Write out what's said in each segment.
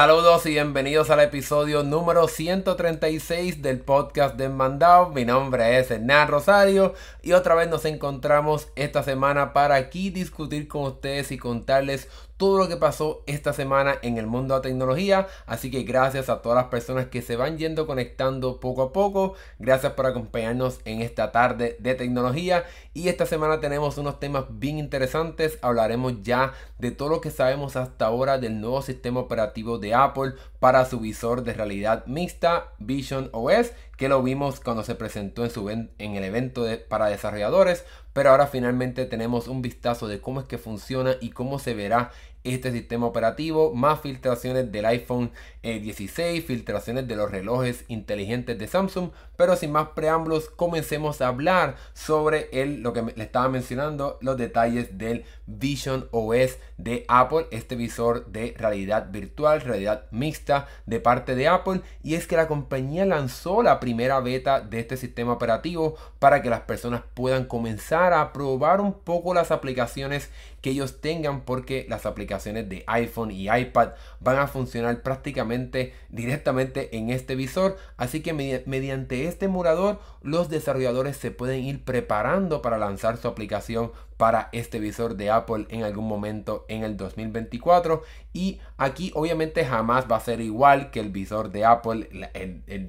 Saludos y bienvenidos al episodio número 136 del podcast de Mandao. Mi nombre es Hernán Rosario y otra vez nos encontramos esta semana para aquí discutir con ustedes y contarles todo lo que pasó esta semana en el mundo de la tecnología. Así que gracias a todas las personas que se van yendo conectando poco a poco. Gracias por acompañarnos en esta tarde de tecnología. Y esta semana tenemos unos temas bien interesantes. Hablaremos ya de todo lo que sabemos hasta ahora del nuevo sistema operativo de Apple para su visor de realidad mixta Vision OS que lo vimos cuando se presentó en, su en el evento para desarrolladores, pero ahora finalmente tenemos un vistazo de cómo es que funciona y cómo se verá este sistema operativo, más filtraciones del iPhone 16, eh, filtraciones de los relojes inteligentes de Samsung, pero sin más preámbulos, comencemos a hablar sobre el, lo que le estaba mencionando, los detalles del Vision OS de Apple, este visor de realidad virtual, realidad mixta de parte de Apple, y es que la compañía lanzó la primera beta de este sistema operativo para que las personas puedan comenzar a probar un poco las aplicaciones que ellos tengan porque las aplicaciones de iPhone y iPad van a funcionar prácticamente directamente en este visor. Así que mediante este emulador los desarrolladores se pueden ir preparando para lanzar su aplicación para este visor de Apple en algún momento en el 2024 y aquí obviamente jamás va a ser igual que el visor de Apple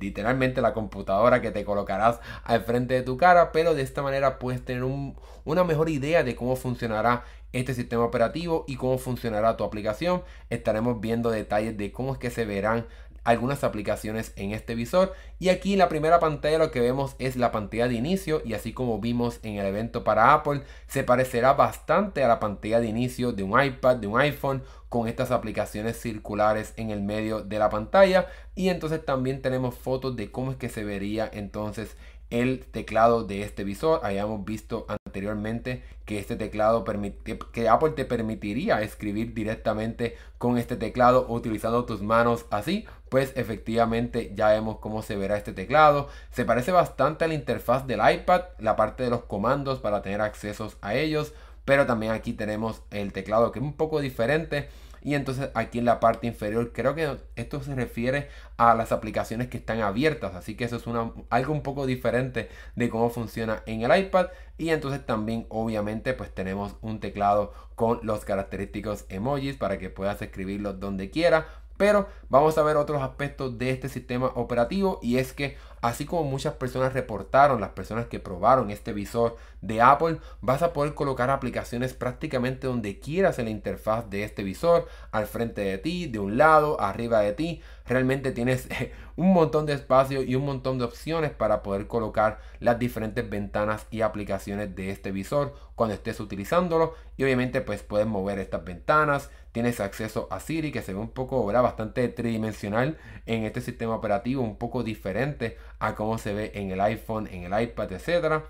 literalmente la computadora que te colocarás al frente de tu cara pero de esta manera puedes tener una mejor idea de cómo funcionará este sistema operativo y cómo funcionará tu aplicación. Estaremos viendo detalles de cómo es que se verán algunas aplicaciones en este visor. Y aquí la primera pantalla lo que vemos es la pantalla de inicio y así como vimos en el evento para Apple se parecerá bastante a la pantalla de inicio de un iPad, de un iPhone con estas aplicaciones circulares en el medio de la pantalla. Y entonces también tenemos fotos de cómo es que se vería entonces el teclado de este visor. Hayamos visto anteriormente que este teclado permite, que Apple te permitiría escribir directamente con este teclado utilizando tus manos así. Pues efectivamente ya vemos cómo se verá este teclado. Se parece bastante a la interfaz del iPad, la parte de los comandos para tener accesos a ellos. Pero también aquí tenemos el teclado que es un poco diferente y entonces aquí en la parte inferior creo que esto se refiere a las aplicaciones que están abiertas. Así que eso es una, algo un poco diferente de cómo funciona en el iPad. Y entonces también obviamente pues tenemos un teclado con los característicos emojis para que puedas escribirlos donde quiera. Pero vamos a ver otros aspectos de este sistema operativo y es que así como muchas personas reportaron, las personas que probaron este visor de Apple, vas a poder colocar aplicaciones prácticamente donde quieras en la interfaz de este visor, al frente de ti, de un lado, arriba de ti. Realmente tienes un montón de espacio y un montón de opciones para poder colocar las diferentes ventanas y aplicaciones de este visor cuando estés utilizándolo y obviamente pues puedes mover estas ventanas tienes acceso a Siri que se ve un poco bastante tridimensional en este sistema operativo un poco diferente a cómo se ve en el iPhone en el iPad etcétera.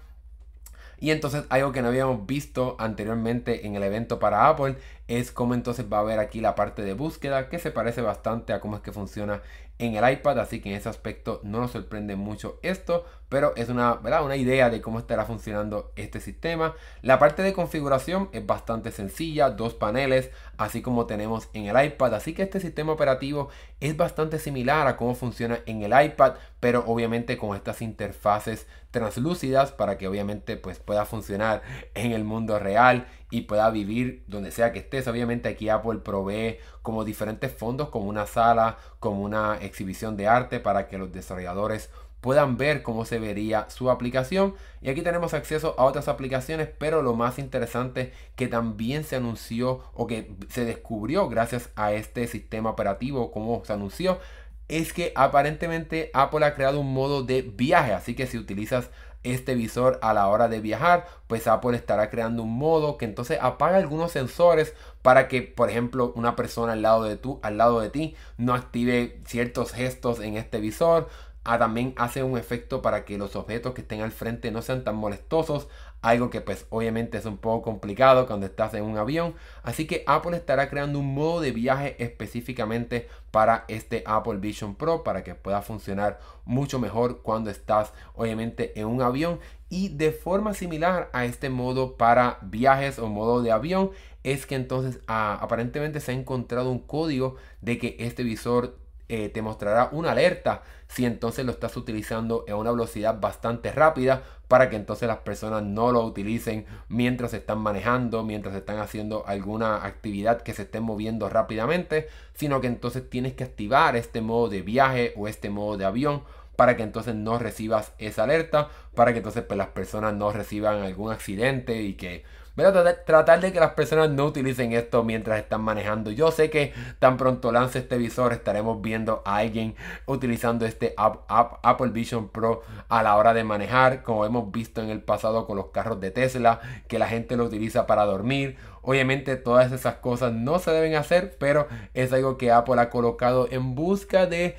Y entonces algo que no habíamos visto anteriormente en el evento para Apple es cómo entonces va a haber aquí la parte de búsqueda que se parece bastante a cómo es que funciona en el iPad, así que en ese aspecto no nos sorprende mucho esto, pero es una, ¿verdad? una idea de cómo estará funcionando este sistema. La parte de configuración es bastante sencilla, dos paneles, así como tenemos en el iPad, así que este sistema operativo es bastante similar a cómo funciona en el iPad, pero obviamente con estas interfaces translúcidas para que obviamente pues pueda funcionar en el mundo real y pueda vivir donde sea que estés. Obviamente aquí Apple provee como diferentes fondos, como una sala, como una exhibición de arte para que los desarrolladores puedan ver cómo se vería su aplicación. Y aquí tenemos acceso a otras aplicaciones, pero lo más interesante que también se anunció o que se descubrió gracias a este sistema operativo, como se anunció, es que aparentemente Apple ha creado un modo de viaje. Así que si utilizas este visor a la hora de viajar, pues Apple estará creando un modo que entonces apaga algunos sensores para que, por ejemplo, una persona al lado de, tú, al lado de ti no active ciertos gestos en este visor También hace un efecto para que los objetos que estén al frente no sean tan molestosos. Algo que pues obviamente es un poco complicado cuando estás en un avión. Así que Apple estará creando un modo de viaje específicamente para este Apple Vision Pro para que pueda funcionar mucho mejor cuando estás obviamente en un avión. Y de forma similar a este modo para viajes o modo de avión es que entonces ah, aparentemente se ha encontrado un código de que este visor eh, te mostrará una alerta si entonces lo estás utilizando en una velocidad bastante rápida para que entonces las personas no lo utilicen mientras están manejando, mientras están haciendo alguna actividad que se esté moviendo rápidamente, sino que entonces tienes que activar este modo de viaje o este modo de avión para que entonces no recibas esa alerta, para que entonces pues, las personas no reciban algún accidente y que Tratar, de que las personas no utilicen esto mientras están manejando. Yo sé que tan pronto lance este visor estaremos viendo a alguien utilizando este Apple Vision Pro a la hora de manejar, como hemos visto en el pasado con los carros de Tesla, que la gente lo utiliza para dormir Obviamente todas esas cosas no se deben hacer, pero es algo que Apple ha colocado en busca de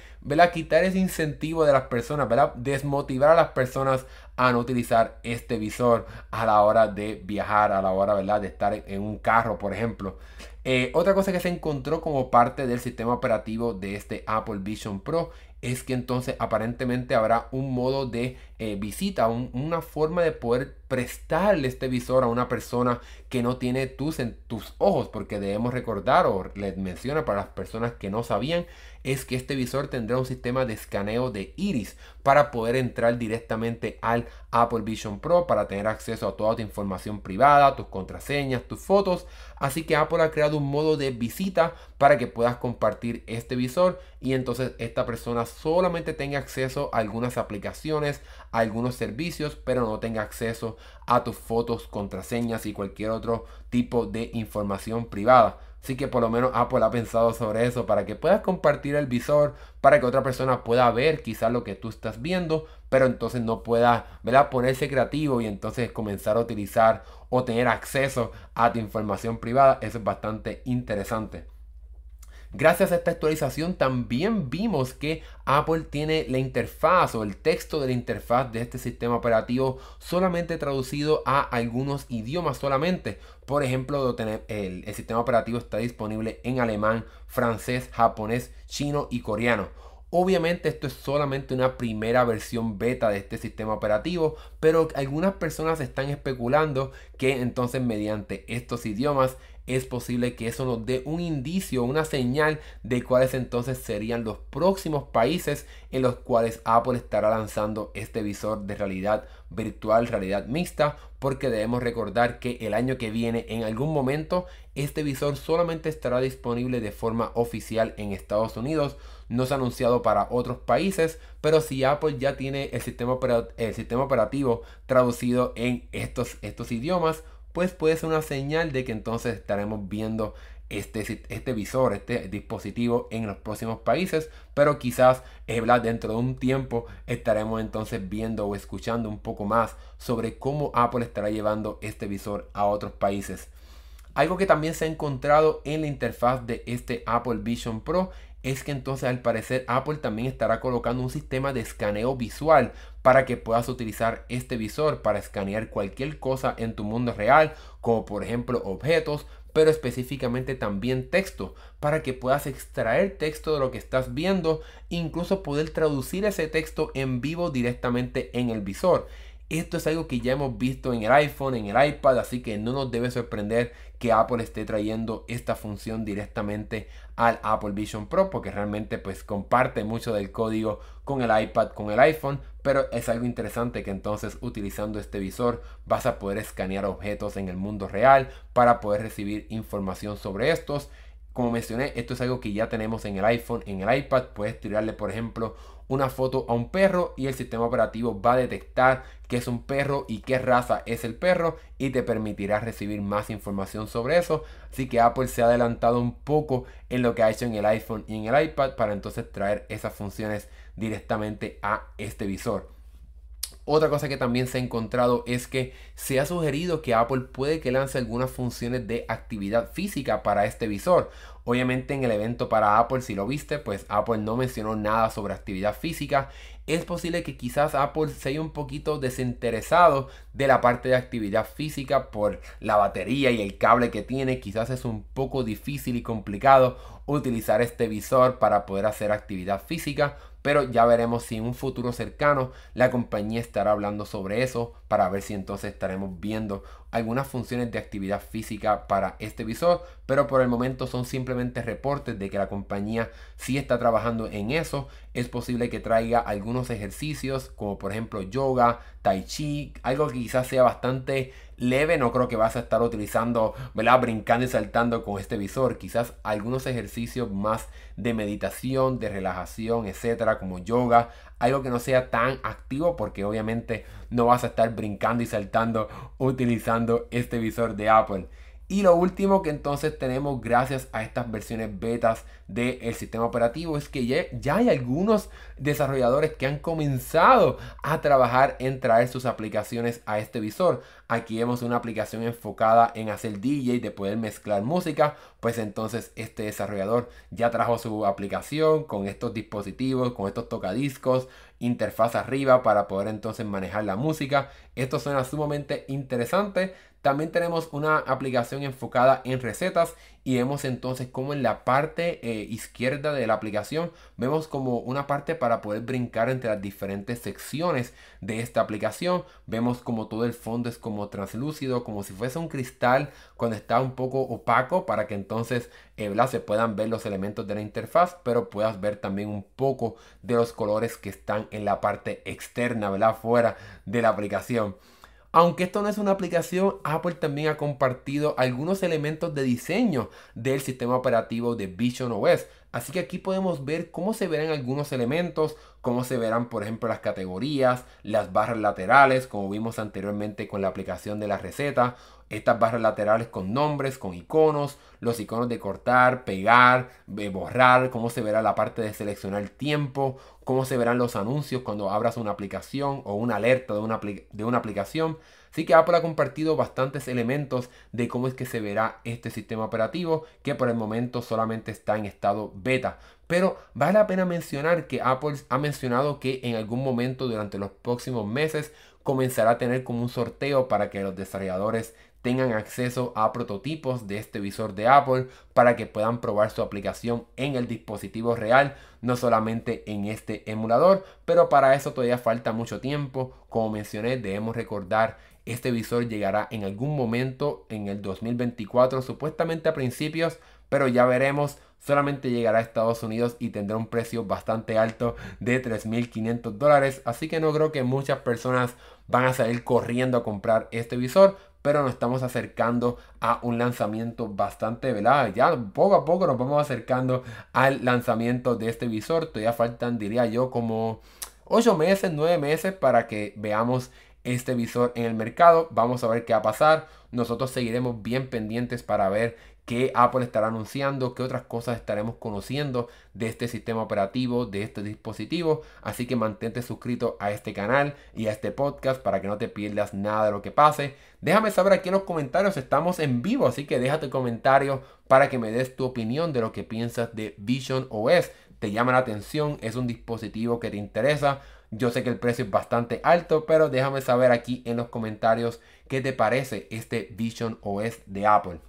quitar ese incentivo de las personas, ¿verdad? desmotivar a las personas a no utilizar este visor a la hora de viajar, a la hora ¿verdad? de estar en un carro, por ejemplo. Eh, otra cosa que se encontró como parte del sistema operativo de este Apple Vision Pro es que entonces aparentemente habrá un modo de eh, visita, una forma de poder prestarle este visor a una persona que no tiene tus en tus ojos, porque debemos recordar o les menciona para las personas que no sabían, es que este visor tendrá un sistema de escaneo de iris para poder entrar directamente al Apple Vision Pro para tener acceso a toda tu información privada, tus contraseñas, tus fotos. Así que Apple ha creado un modo de visita para que puedas compartir este visor y entonces esta persona solamente tenga acceso a algunas aplicaciones, a algunos servicios, pero no tenga acceso a tus fotos, contraseñas y cualquier otro tipo de información privada. Así que por lo menos Apple ha pensado sobre eso para que puedas compartir el visor, para que otra persona pueda ver quizás lo que tú estás viendo, pero entonces no pueda ¿verdad? ponerse creativo y entonces comenzar a utilizar o tener acceso a tu información privada. Eso es bastante interesante. Gracias a esta actualización también vimos que Apple tiene la interfaz o el texto de la interfaz de este sistema operativo solamente traducido a algunos idiomas solamente. Por ejemplo, el, el sistema operativo está disponible en alemán, francés, japonés, chino y coreano. Obviamente esto es solamente una primera versión beta de este sistema operativo, pero algunas personas están especulando que entonces mediante estos idiomas es posible que eso nos dé un indicio, una señal de cuáles entonces serían los próximos países en los cuales Apple estará lanzando este visor de realidad virtual, realidad mixta, porque debemos recordar que el año que viene en algún momento este visor solamente estará disponible de forma oficial en Estados Unidos, no se ha anunciado para otros países, pero si Apple ya tiene el sistema, operativo traducido en estos, estos idiomas, pues puede ser una señal de que entonces estaremos viendo este, este visor, este dispositivo en los próximos países, pero quizás eh, dentro de un tiempo estaremos entonces viendo o escuchando un poco más sobre cómo Apple estará llevando este visor a otros países. Algo que también se ha encontrado en la interfaz de este Apple Vision Pro es que entonces al parecer Apple también estará colocando un sistema de escaneo visual para que puedas utilizar este visor para escanear cualquier cosa en tu mundo real, como por ejemplo objetos, pero específicamente también texto, para que puedas extraer texto de lo que estás viendo, incluso poder traducir ese texto en vivo directamente en el visor. Esto es algo que ya hemos visto en el iPhone, en el iPad, así que no nos debe sorprender que Apple esté trayendo esta función directamente al Apple Vision Pro, porque realmente pues comparte mucho del código con el iPad, con el iPhone, pero es algo interesante que entonces utilizando este visor vas a poder escanear objetos en el mundo real para poder recibir información sobre estos como mencioné, esto es algo que ya tenemos en el iPhone, en el iPad. Puedes tirarle, por ejemplo, una foto a un perro y el sistema operativo va a detectar qué es un perro y qué raza es el perro y te permitirá recibir más información sobre eso. Así que Apple se ha adelantado un poco en lo que ha hecho en el iPhone y en el iPad para entonces traer esas funciones directamente a este visor. Otra cosa que también se ha encontrado es que se ha sugerido que Apple puede que lance algunas funciones de actividad física para este visor. Obviamente en el evento para Apple, si lo viste, pues Apple no mencionó nada sobre actividad física. es posible que quizás Apple se haya un poquito desinteresado de la parte de actividad física por la batería y el cable que tiene. Quizás es un poco difícil y complicado utilizar este visor para poder hacer actividad física pero ya veremos si en un futuro cercano la compañía estará hablando sobre eso para ver si entonces estaremos viendo algunas funciones de actividad física para este visor, pero por el momento son simplemente reportes de que la compañía sí está trabajando en eso. Es posible que traiga algunos ejercicios como por ejemplo yoga, tai chi, algo que quizás sea bastante leve, no creo que vas a estar utilizando, ¿verdad? Brincando y saltando con este visor. Quizás algunos ejercicios más de meditación, de relajación, etcétera, como yoga. Algo que no sea tan activo porque obviamente no vas a estar brincando y saltando utilizando este visor de Apple. Y lo último que entonces tenemos gracias a estas versiones betas del sistema operativo es que ya, hay algunos desarrolladores que han comenzado a trabajar en traer sus aplicaciones a este visor. Aquí vemos una aplicación enfocada en hacer DJ, de poder mezclar música. Pues entonces este desarrollador ya trajo su aplicación con estos dispositivos, con estos tocadiscos, interfaz arriba para poder entonces manejar la música. Esto suena sumamente interesante. También tenemos una aplicación enfocada en recetas y vemos entonces como en la parte eh, izquierda de la aplicación vemos como una parte para poder brincar entre las diferentes secciones de esta aplicación. Vemos como todo el fondo es como translúcido, como si fuese un cristal cuando está un poco opaco para que entonces eh, se puedan ver los elementos de la interfaz, pero puedas ver también un poco de los colores que están en la parte externa, ¿verdad? fuera de la aplicación. Aunque esto no es una aplicación, Apple también ha compartido algunos elementos de diseño del sistema operativo de Vision OS. Así que aquí podemos ver cómo se verán algunos elementos, cómo se verán por ejemplo las categorías, las barras laterales, como vimos anteriormente con la aplicación de la receta, estas barras laterales con nombres, con iconos, los iconos de cortar, pegar, borrar, cómo se verá la parte de seleccionar tiempo, cómo se verán los anuncios cuando abras una aplicación o una alerta de una, de una aplicación. Así que Apple ha compartido bastantes elementos de cómo es que se verá este sistema operativo que por el momento solamente está en estado beta. Pero vale la pena mencionar que Apple ha mencionado que en algún momento durante los próximos meses comenzará a tener como un sorteo para que los desarrolladores tengan acceso a prototipos de este visor de Apple para que puedan probar su aplicación en el dispositivo real, no solamente en este emulador, pero para eso todavía falta mucho tiempo. Como mencioné, debemos recordar este visor llegará en algún momento en el 2024, supuestamente a principios, pero ya veremos. Solamente llegará a Estados Unidos y tendrá un precio bastante alto de 3.500 dólares. Así que no creo que muchas personas van a salir corriendo a comprar este visor pero nos estamos acercando a un lanzamiento bastante velado. Ya poco a poco nos vamos acercando al lanzamiento de este visor. Todavía faltan, diría yo, como 8 meses, 9 meses para que veamos este visor en el mercado. Vamos a ver qué va a pasar. Nosotros seguiremos bien pendientes para ver qué Apple estará anunciando, qué otras cosas estaremos conociendo de este sistema operativo, de este dispositivo. Así que mantente suscrito a este canal y a este podcast para que no te pierdas nada de lo que pase. Déjame saber aquí en los comentarios, estamos en vivo, así que déjate comentario para que me des tu opinión de lo que piensas de Vision OS. ¿Te llama la atención? ¿Es un dispositivo que te interesa? Yo sé que el precio es bastante alto, pero déjame saber aquí en los comentarios qué te parece este Vision OS de Apple.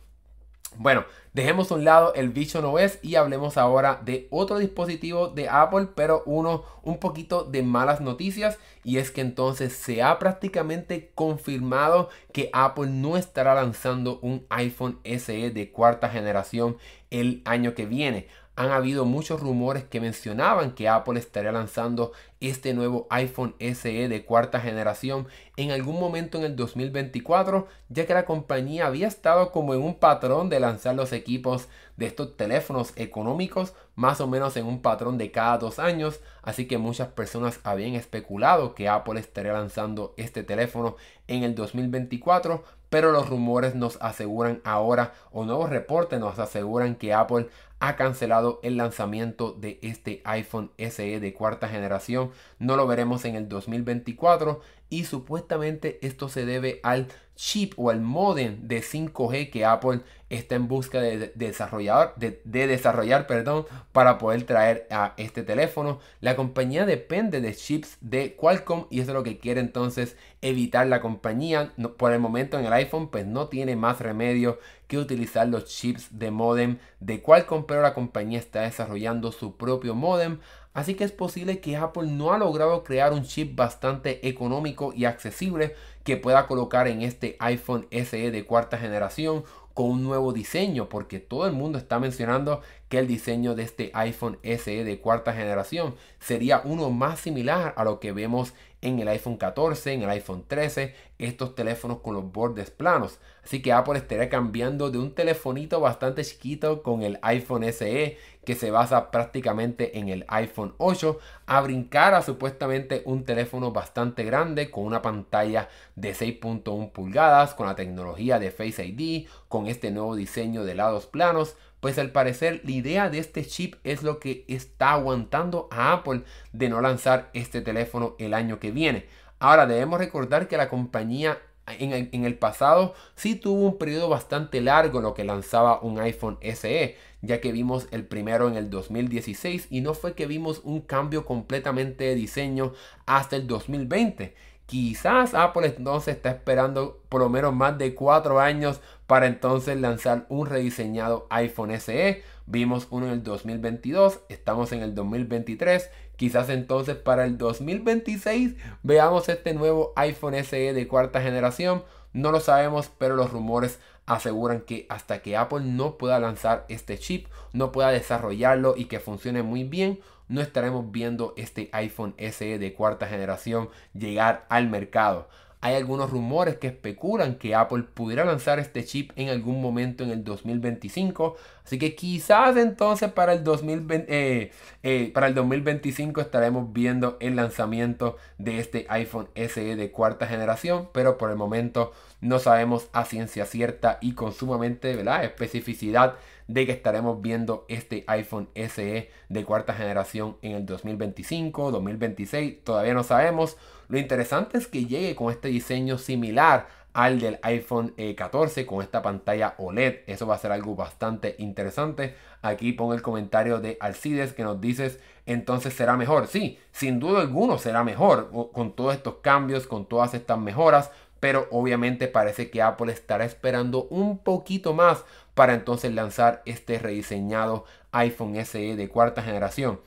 Bueno, dejemos a un lado el Vision OS y hablemos ahora de otro dispositivo de Apple, pero uno un poquito de malas noticias y es que entonces se ha prácticamente confirmado que Apple no estará lanzando un iPhone SE de cuarta generación el año que viene han habido muchos rumores que mencionaban que Apple estaría lanzando este nuevo iPhone SE de cuarta generación en algún momento en el 2024, ya que la compañía había estado como en un patrón de lanzar los equipos de estos teléfonos económicos más o menos en un patrón de cada dos años, así que muchas personas habían especulado que Apple estaría lanzando este teléfono en el 2024, pero los rumores nos aseguran ahora, o nuevos reportes nos aseguran que Apple ha cancelado el lanzamiento de este iPhone SE de cuarta generación no lo veremos en el 2024 y supuestamente esto se debe al chip o al modem de 5G que Apple está en busca de, desarrollar, de, desarrollar perdón, para poder traer a este teléfono. La compañía depende de chips de Qualcomm y eso es lo que quiere entonces evitar la compañía. por el momento en el iPhone pues no tiene más remedio que utilizar los chips de modem de Qualcomm, pero la compañía está desarrollando su propio modem. Así que es posible que Apple no ha logrado crear un chip bastante económico y accesible que pueda colocar en este iPhone SE de cuarta generación con un nuevo diseño, porque todo el mundo está mencionando que el diseño de este iPhone SE de cuarta generación sería uno más similar a lo que vemos en el iPhone 14, en el iPhone 13, estos teléfonos con los bordes planos. Así que Apple estaría cambiando de un telefonito bastante chiquito con el iPhone SE que se basa prácticamente en el iPhone 8 a brincar a supuestamente un teléfono bastante grande con una pantalla de 6.1 pulgadas con la tecnología de Face ID con este nuevo diseño de lados planos pues al parecer la idea de este chip es lo que está aguantando a Apple de no lanzar este teléfono el año que viene. Ahora debemos recordar que la compañía en el, pasado sí tuvo un periodo bastante largo en lo que lanzaba un iPhone SE, ya que vimos el primero en el 2016 y no fue que vimos un cambio completamente de diseño hasta el 2020. Quizás Apple entonces está esperando por lo menos más de cuatro años para entonces lanzar un rediseñado iPhone SE. Vimos uno en el 2022, estamos en el 2023. Quizás entonces para el 2026 veamos este nuevo iPhone SE de cuarta generación. No lo sabemos, pero los rumores aseguran que hasta que Apple no pueda lanzar este chip, no pueda desarrollarlo y que funcione muy bien, no estaremos viendo este iPhone SE de cuarta generación llegar al mercado. Hay algunos rumores que especulan que Apple pudiera lanzar este chip en algún momento en el 2025. Así que quizás entonces para el, 2020, eh, eh, para el 2025 estaremos viendo el lanzamiento de este iPhone SE de cuarta generación. Pero por el momento no sabemos a ciencia cierta y con sumamente ¿verdad? especificidad de que estaremos viendo este iPhone SE de cuarta generación en el 2025, 2026. Todavía no sabemos. Lo interesante es que llegue con este diseño similar al del iPhone 14 eh, con esta pantalla OLED. Eso va a ser algo bastante interesante. Aquí pongo el comentario de Alcides que nos dices entonces será mejor. Sí, sin duda alguno será mejor con todos estos cambios, con todas estas mejoras. Pero obviamente parece que Apple estará esperando un poquito más para entonces lanzar este rediseñado iPhone SE de cuarta generación.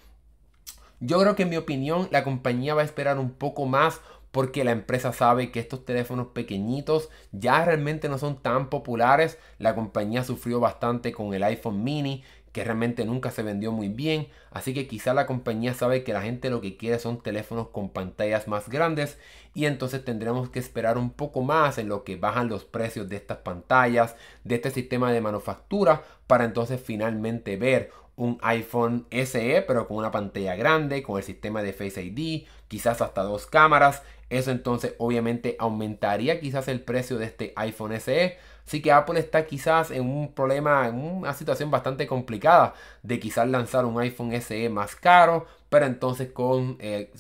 Yo creo que en mi opinión la compañía va a esperar un poco más porque la empresa sabe que estos teléfonos pequeñitos ya realmente no son tan populares. La compañía sufrió bastante con el iPhone mini que realmente nunca se vendió muy bien. Así que quizá la compañía sabe que la gente lo que quiere son teléfonos con pantallas más grandes y entonces tendremos que esperar un poco más en lo que bajan los precios de estas pantallas, de este sistema de manufactura, para entonces finalmente ver un iPhone SE pero con una pantalla grande, con el sistema de Face ID, quizás hasta dos cámaras. Eso entonces obviamente aumentaría quizás el precio de este iPhone SE. Así que Apple está quizás en un problema, en una situación bastante complicada de quizás lanzar un iPhone SE más caro, pero entonces con eh,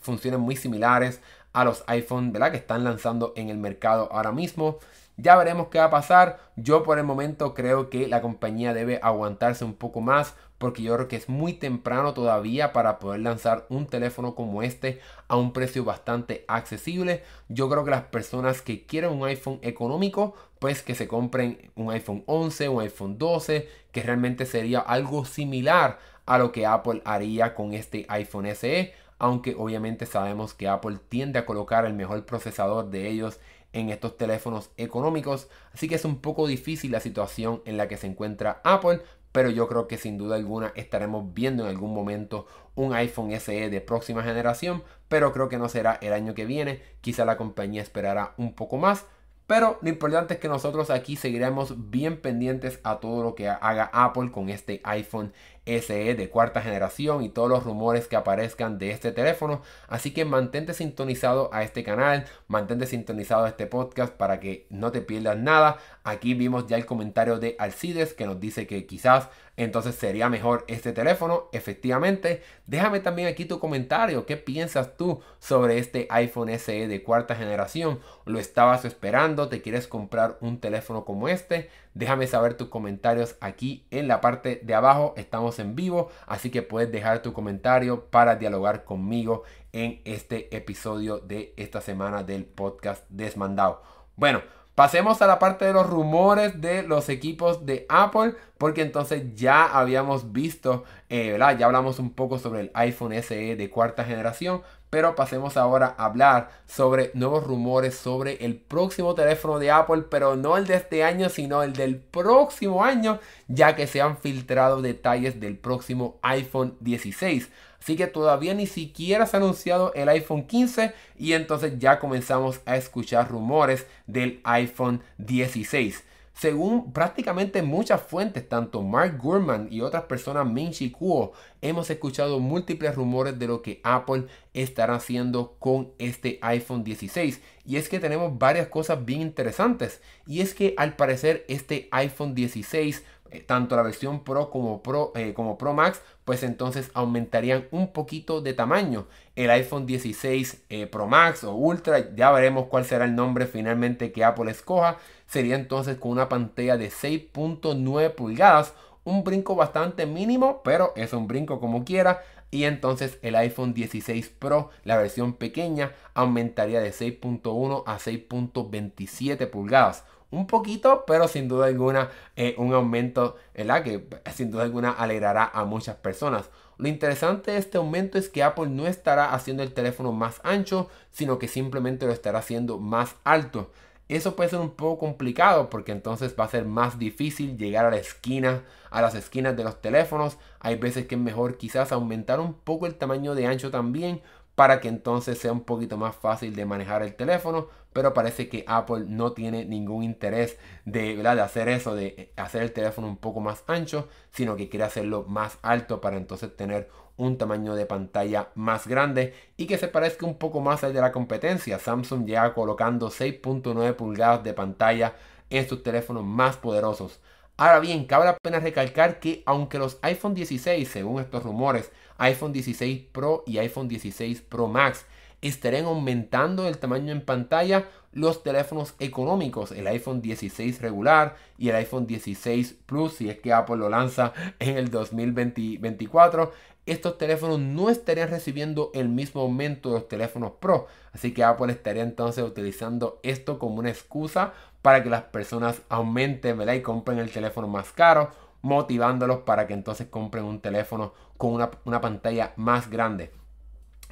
funciones muy similares a los iPhone ¿verdad? que están lanzando en el mercado ahora mismo. Ya veremos qué va a pasar. Yo por el momento creo que la compañía debe aguantarse un poco más porque yo creo que es muy temprano todavía para poder lanzar un teléfono como este a un precio bastante accesible. Yo creo que las personas que quieren un iPhone económico, pues que se compren un iPhone 11, un iPhone 12, que realmente sería algo similar a lo que Apple haría con este iPhone SE, aunque obviamente sabemos que Apple tiende a colocar el mejor procesador de ellos en estos teléfonos económicos. Así que es un poco difícil la situación en la que se encuentra Apple. Pero yo creo que sin duda alguna estaremos viendo en algún momento un iPhone SE de próxima generación. Pero creo que no será el año que viene. Quizá la compañía esperará un poco más. Pero lo importante es que nosotros aquí seguiremos bien pendientes a todo lo que haga Apple con este iPhone SE de cuarta generación y todos los rumores que aparezcan de este teléfono. Así que mantente sintonizado a este canal, mantente sintonizado a este podcast para que no te pierdas nada. Aquí vimos ya el comentario de Alcides que nos dice que quizás entonces sería mejor este teléfono. Efectivamente, déjame también aquí tu comentario. ¿Qué piensas tú sobre este iPhone SE de cuarta generación? ¿Lo estabas esperando? ¿Te quieres comprar un teléfono como este? Déjame saber tus comentarios aquí en la parte de abajo. Estamos en vivo, así que puedes dejar tu comentario para dialogar conmigo en este episodio de esta semana del podcast Desmandado. Bueno, Pasemos a la parte de los rumores de los equipos de Apple, porque entonces ya habíamos visto, eh. Ya hablamos un poco sobre el iPhone SE de cuarta generación, pero pasemos ahora a hablar sobre nuevos rumores sobre el próximo teléfono de Apple, pero no el de este año, sino el del próximo año, ya que se han filtrado detalles del próximo iPhone 16. Así que todavía ni siquiera se ha anunciado el iPhone 15 y entonces ya comenzamos a escuchar rumores del iPhone 16. Según prácticamente muchas fuentes, tanto Mark Gurman y otras personas, Min Kuo, hemos escuchado múltiples rumores de lo que Apple estará haciendo con este iPhone 16. Y es que tenemos varias cosas bien interesantes. Y es que al parecer este iPhone 16 eh, tanto la versión Pro como Pro, eh, como Pro Max, pues entonces aumentarían un poquito de tamaño. El iPhone 16 eh, Pro Max o Ultra, ya veremos cuál será el nombre finalmente que Apple escoja, sería entonces con una pantalla de 6.9 pulgadas, un brinco bastante mínimo, pero es un brinco como quiera. Y entonces el iPhone 16 Pro, la versión pequeña, aumentaría de 6.1 a 6.27 pulgadas un poquito, pero sin duda alguna eh, un aumento ¿verdad? que sin duda alguna alegrará a muchas personas. Lo interesante de este aumento es que Apple no estará haciendo el teléfono más ancho, sino que simplemente lo estará haciendo más alto. Eso puede ser un poco complicado porque entonces va a ser más difícil llegar a la esquina, a las esquinas de los teléfonos. Hay veces que es mejor quizás aumentar un poco el tamaño de ancho también para que entonces sea un poquito más fácil de manejar el teléfono, pero parece que Apple no tiene ningún interés de, de hacer eso, de hacer el teléfono un poco más ancho, sino que quiere hacerlo más alto para entonces tener un tamaño de pantalla más grande y que se parezca un poco más al de la competencia. Samsung ya colocando 6.9 pulgadas de pantalla en sus teléfonos más poderosos. Ahora bien, cabe la pena recalcar que aunque los iPhone 16, según estos rumores, iPhone 16 Pro y iPhone 16 Pro Max estarían aumentando el tamaño en pantalla, los teléfonos económicos, el iPhone 16 regular y el iPhone 16 Plus, si es que Apple lo lanza en el 2024, estos teléfonos no estarían recibiendo el mismo aumento de los teléfonos Pro. Así que Apple estaría entonces utilizando esto como una excusa para que las personas aumenten y compren el teléfono más caro, motivándolos para que entonces compren un teléfono con una, una pantalla más grande.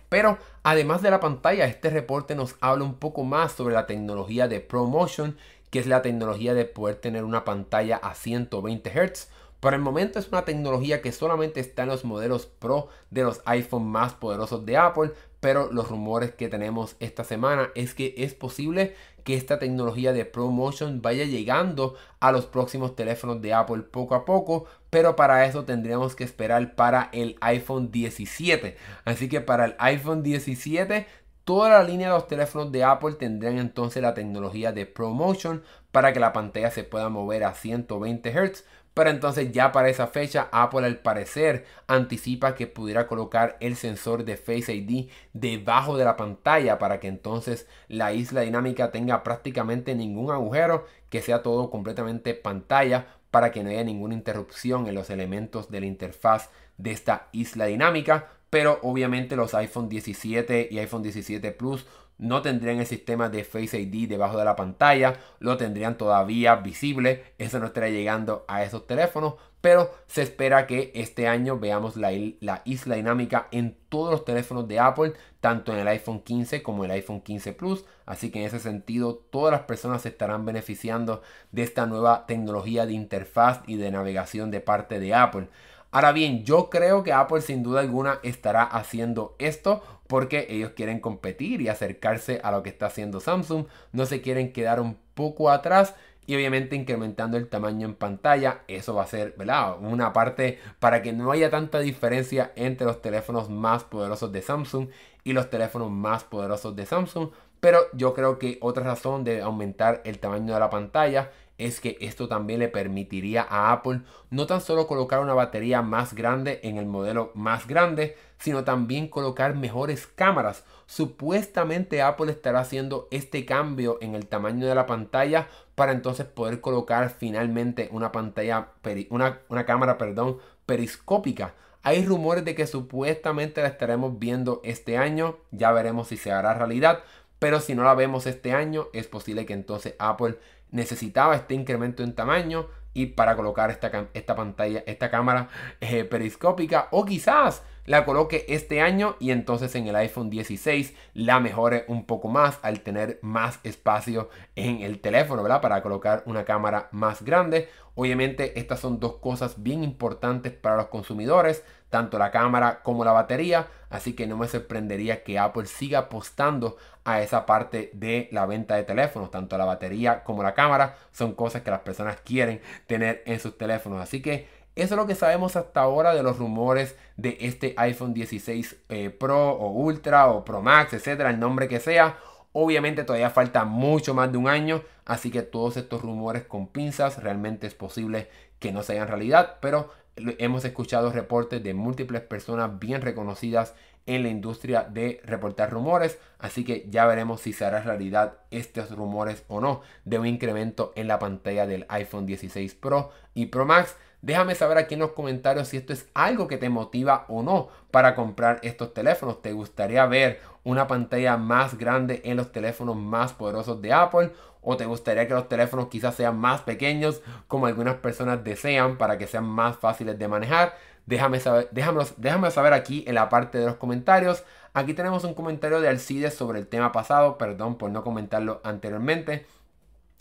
Pero además de la pantalla, este reporte nos habla un poco más sobre la tecnología de ProMotion, que es la tecnología de poder tener una pantalla a 120 Hz por el momento es una tecnología que solamente está en los modelos Pro de los iPhone más poderosos de Apple, pero los rumores que tenemos esta semana es que es posible que esta tecnología de ProMotion vaya llegando a los próximos teléfonos de Apple poco a poco, pero para eso tendríamos que esperar para el iPhone 17. Así que para el iPhone 17 Toda la línea de los teléfonos de Apple tendrían entonces la tecnología de ProMotion para que la pantalla se pueda mover a 120 Hz, pero entonces ya para esa fecha Apple al parecer anticipa que pudiera colocar el sensor de Face ID debajo de la pantalla para que entonces la isla dinámica tenga prácticamente ningún agujero, que sea todo completamente pantalla para que no haya ninguna interrupción en los elementos de la interfaz de esta isla dinámica. Pero obviamente los iPhone 17 y iPhone 17 Plus no tendrían el sistema de Face ID debajo de la pantalla, lo tendrían todavía visible, eso no estaría llegando a esos teléfonos, pero se espera que este año veamos la, la, isla dinámica en todos los teléfonos de Apple, tanto en el iPhone 15 como el iPhone 15 Plus, así que en ese sentido todas las personas se estarán beneficiando de esta nueva tecnología de interfaz y de navegación de parte de Apple. Ahora bien, yo creo que Apple sin duda alguna estará haciendo esto porque ellos quieren competir y acercarse a lo que está haciendo Samsung. No se quieren quedar un poco atrás y obviamente incrementando el tamaño en pantalla. Eso va a ser. Una parte para que no haya tanta diferencia entre los teléfonos más poderosos de Samsung y los teléfonos más poderosos de Samsung. Pero yo creo que otra razón de aumentar el tamaño de la pantalla es que esto también le permitiría a Apple no tan solo colocar una batería más grande en el modelo más grande, sino también colocar mejores cámaras. Supuestamente Apple estará haciendo este cambio en el tamaño de la pantalla para entonces poder colocar finalmente una pantalla, una, una cámara, perdón, periscópica. Hay rumores de que supuestamente la estaremos viendo este año, ya veremos si se hará realidad, pero si no la vemos este año es posible que entonces Apple necesitaba este incremento en tamaño y para colocar esta, esta pantalla, esta cámara eh, periscópica o quizás la coloque este año y entonces en el iPhone 16 la mejore un poco más al tener más espacio en el teléfono. Para colocar una cámara más grande. Obviamente estas son dos cosas bien importantes para los consumidores, tanto la cámara como la batería, así que no me sorprendería que Apple siga apostando a esa parte de la venta de teléfonos, tanto la batería como la cámara son cosas que las personas quieren tener en sus teléfonos, así que eso es lo que sabemos hasta ahora de los rumores de este iPhone 16 eh, Pro o Ultra o Pro Max, etcétera, el nombre que sea. Obviamente todavía falta mucho más de un año, así que todos estos rumores con pinzas realmente es posible que no sean realidad, pero hemos escuchado reportes de múltiples personas bien reconocidas en la industria de reportar rumores, así que ya veremos si se hará realidad estos rumores o no de un incremento en la pantalla del iPhone 16 Pro y Pro Max. Déjame saber aquí en los comentarios si esto es algo que te motiva o no para comprar estos teléfonos. ¿Te gustaría ver una pantalla más grande en los teléfonos más poderosos de Apple? ¿O te gustaría que los teléfonos quizás sean más pequeños como algunas personas desean para que sean más fáciles de manejar? Déjame saber, déjame saber aquí en la parte de los comentarios. Aquí tenemos un comentario de Alcides sobre el tema pasado. Perdón por no comentarlo anteriormente.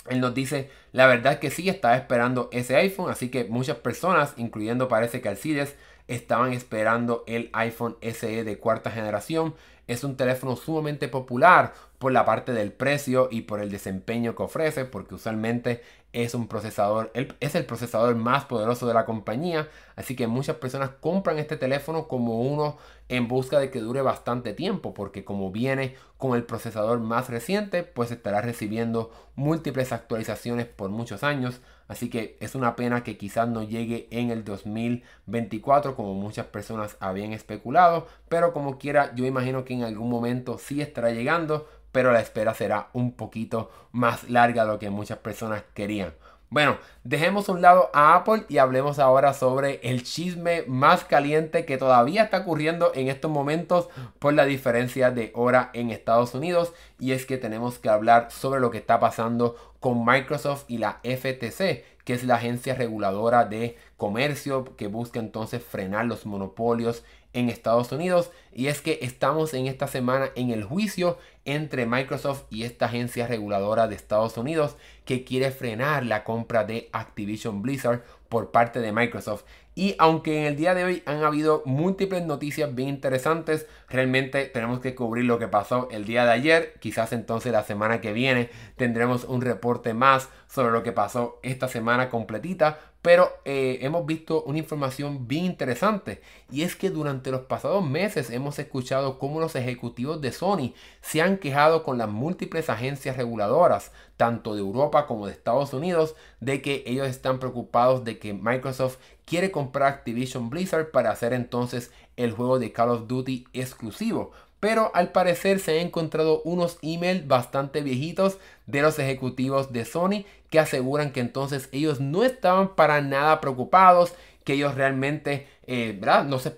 Él nos dice, la verdad es que sí, estaba esperando ese iPhone, así que muchas personas, incluyendo parece que Alcides, estaban esperando el iPhone SE de cuarta generación. Es un teléfono sumamente popular por la parte del precio y por el desempeño que ofrece, porque usualmente es un procesador, es el procesador más poderoso de la compañía, así que muchas personas compran este teléfono como uno en busca de que dure bastante tiempo, porque como viene con el procesador más reciente, pues estará recibiendo múltiples actualizaciones por muchos años, así que es una pena que quizás no llegue en el 2024 como muchas personas habían especulado, pero como quiera yo imagino que en algún momento sí estará llegando, pero la espera será un poquito más larga de lo que muchas personas querían. Bueno, dejemos un lado a Apple y hablemos ahora sobre el chisme más caliente que todavía está ocurriendo en estos momentos por la diferencia de hora en Estados Unidos. Y es que tenemos que hablar sobre lo que está pasando con Microsoft y la FTC, que es la agencia reguladora de comercio que busca entonces frenar los monopolios en Estados Unidos. Y es que estamos en esta semana en el juicio entre Microsoft y esta agencia reguladora de Estados Unidos que quiere frenar la compra de Activision Blizzard por parte de Microsoft. Y aunque en el día de hoy han habido múltiples noticias bien interesantes, realmente tenemos que cubrir lo que pasó el día de ayer. Quizás entonces la semana que viene tendremos un reporte más sobre lo que pasó esta semana completita. Pero eh, hemos visto una información bien interesante y es que durante los pasados meses hemos escuchado cómo los ejecutivos de Sony se han quejado con las múltiples agencias reguladoras, tanto de Europa como de Estados Unidos, de que ellos están preocupados de que Microsoft quiere comprar Activision Blizzard para hacer entonces el juego de Call of Duty exclusivo. Pero al parecer se han encontrado unos emails bastante viejitos de los ejecutivos de Sony que aseguran que entonces ellos no estaban para nada preocupados, que ellos realmente eh, No, se,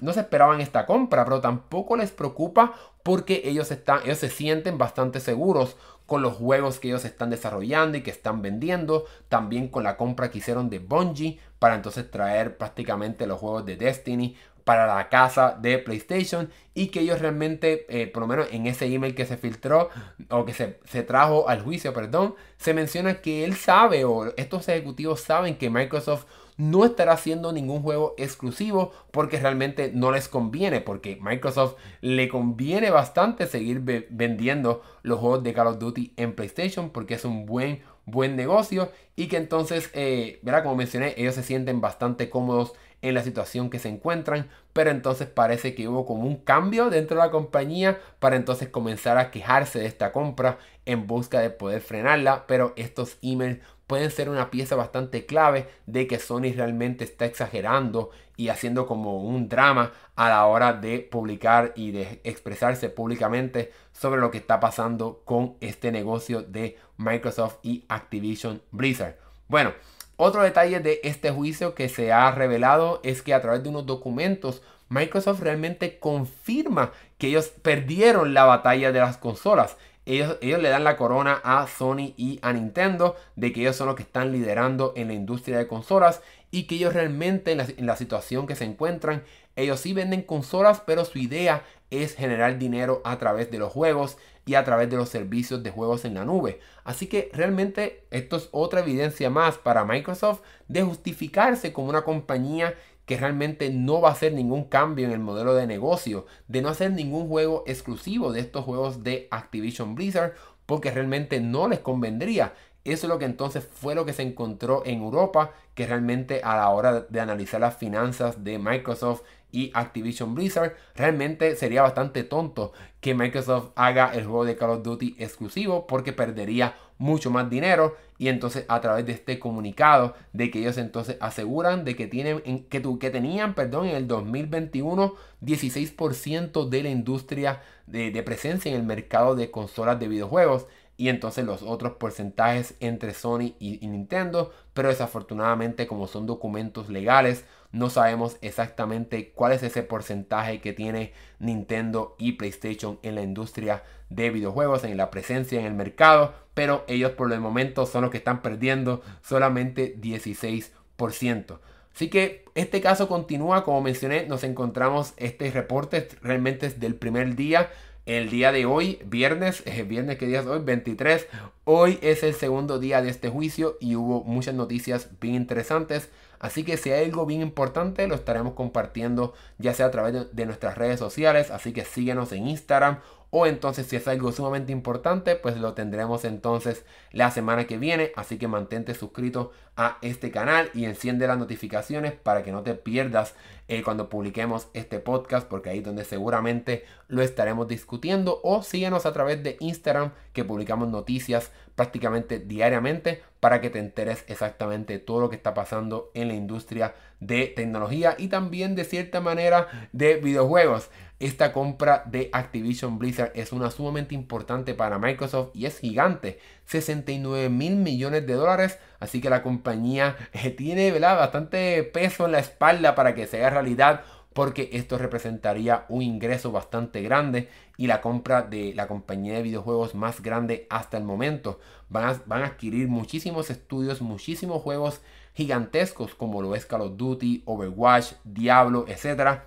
no se esperaban esta compra, pero tampoco les preocupa porque ellos, están, ellos se sienten bastante seguros con los juegos que ellos están desarrollando y que están vendiendo, también con la compra que hicieron de Bungie para entonces traer prácticamente los juegos de Destiny para la casa de PlayStation y que ellos realmente, eh, por lo menos en ese email que se filtró o que se, se, trajo al juicio, perdón, se menciona que él sabe o estos ejecutivos saben que Microsoft no estará haciendo ningún juego exclusivo porque realmente no les conviene, porque Microsoft le conviene bastante seguir vendiendo los juegos de Call of Duty en PlayStation porque es un buen buen negocio y que entonces, eh, Como mencioné, ellos se sienten bastante cómodos en la situación que se encuentran, pero entonces parece que hubo como un cambio dentro de la compañía para entonces comenzar a quejarse de esta compra en busca de poder frenarla, pero estos emails pueden ser una pieza bastante clave de que Sony realmente está exagerando y haciendo como un drama a la hora de publicar y de expresarse públicamente sobre lo que está pasando con este negocio de Microsoft y Activision Blizzard. Bueno, otro detalle de este juicio que se ha revelado es que a través de unos documentos Microsoft realmente confirma que ellos perdieron la batalla de las consolas. Ellos, le dan la corona a Sony y a Nintendo de que ellos son los que están liderando en la industria de consolas y que ellos realmente en la, en la situación que se encuentran, ellos sí venden consolas, pero su idea es generar dinero a través de los juegos y a través de los servicios de juegos en la nube. Así que realmente esto es otra evidencia más para Microsoft de justificarse como una compañía que realmente no va a hacer ningún cambio en el modelo de negocio, de no hacer ningún juego exclusivo de estos juegos de Activision Blizzard, porque realmente no les convendría. Eso es lo que entonces fue lo que se encontró en Europa, que realmente a la hora de analizar las finanzas de Microsoft y Activision Blizzard, realmente sería bastante tonto que Microsoft haga el juego de Call of Duty exclusivo porque perdería mucho más dinero y entonces a través de este comunicado de que ellos entonces aseguran de que tienen que, que tenían perdón en el 2021 16% de la industria de presencia en el mercado de consolas de videojuegos y entonces los otros porcentajes entre Sony y, Nintendo, pero desafortunadamente como son documentos legales, no sabemos exactamente cuál es ese porcentaje que tiene Nintendo y PlayStation en la industria de videojuegos, en la presencia en el mercado, pero ellos por el momento son los que están perdiendo solamente 16%. Así que este caso continúa, como mencioné, nos encontramos este reporte realmente es del primer día el día de hoy, viernes, eh, viernes que día es hoy, 23, hoy es el segundo día de este juicio y hubo muchas noticias bien interesantes. Así que si hay algo bien importante lo estaremos compartiendo ya sea a través de nuestras redes sociales. Así que síguenos en Instagram o entonces si es algo sumamente importante, pues lo tendremos entonces la semana que viene. Así que mantente suscrito a este canal y enciende las notificaciones para que no te pierdas eh, cuando publiquemos este podcast, porque ahí es donde seguramente lo estaremos discutiendo. O síguenos a través de Instagram, que publicamos noticias prácticamente diariamente para que te enteres exactamente todo lo que está pasando en la industria de tecnología y también de cierta manera de videojuegos. Esta compra de Activision Blizzard es una sumamente importante para Microsoft y es gigante. 69 mil millones de dólares. Así que la compañía eh, tiene bastante peso en la espalda para que sea realidad porque esto representaría un ingreso bastante grande y la compra de la compañía de videojuegos más grande hasta el momento. Van a, van a, adquirir muchísimos estudios, muchísimos juegos gigantescos como lo es Call of Duty, Overwatch, Diablo, etc.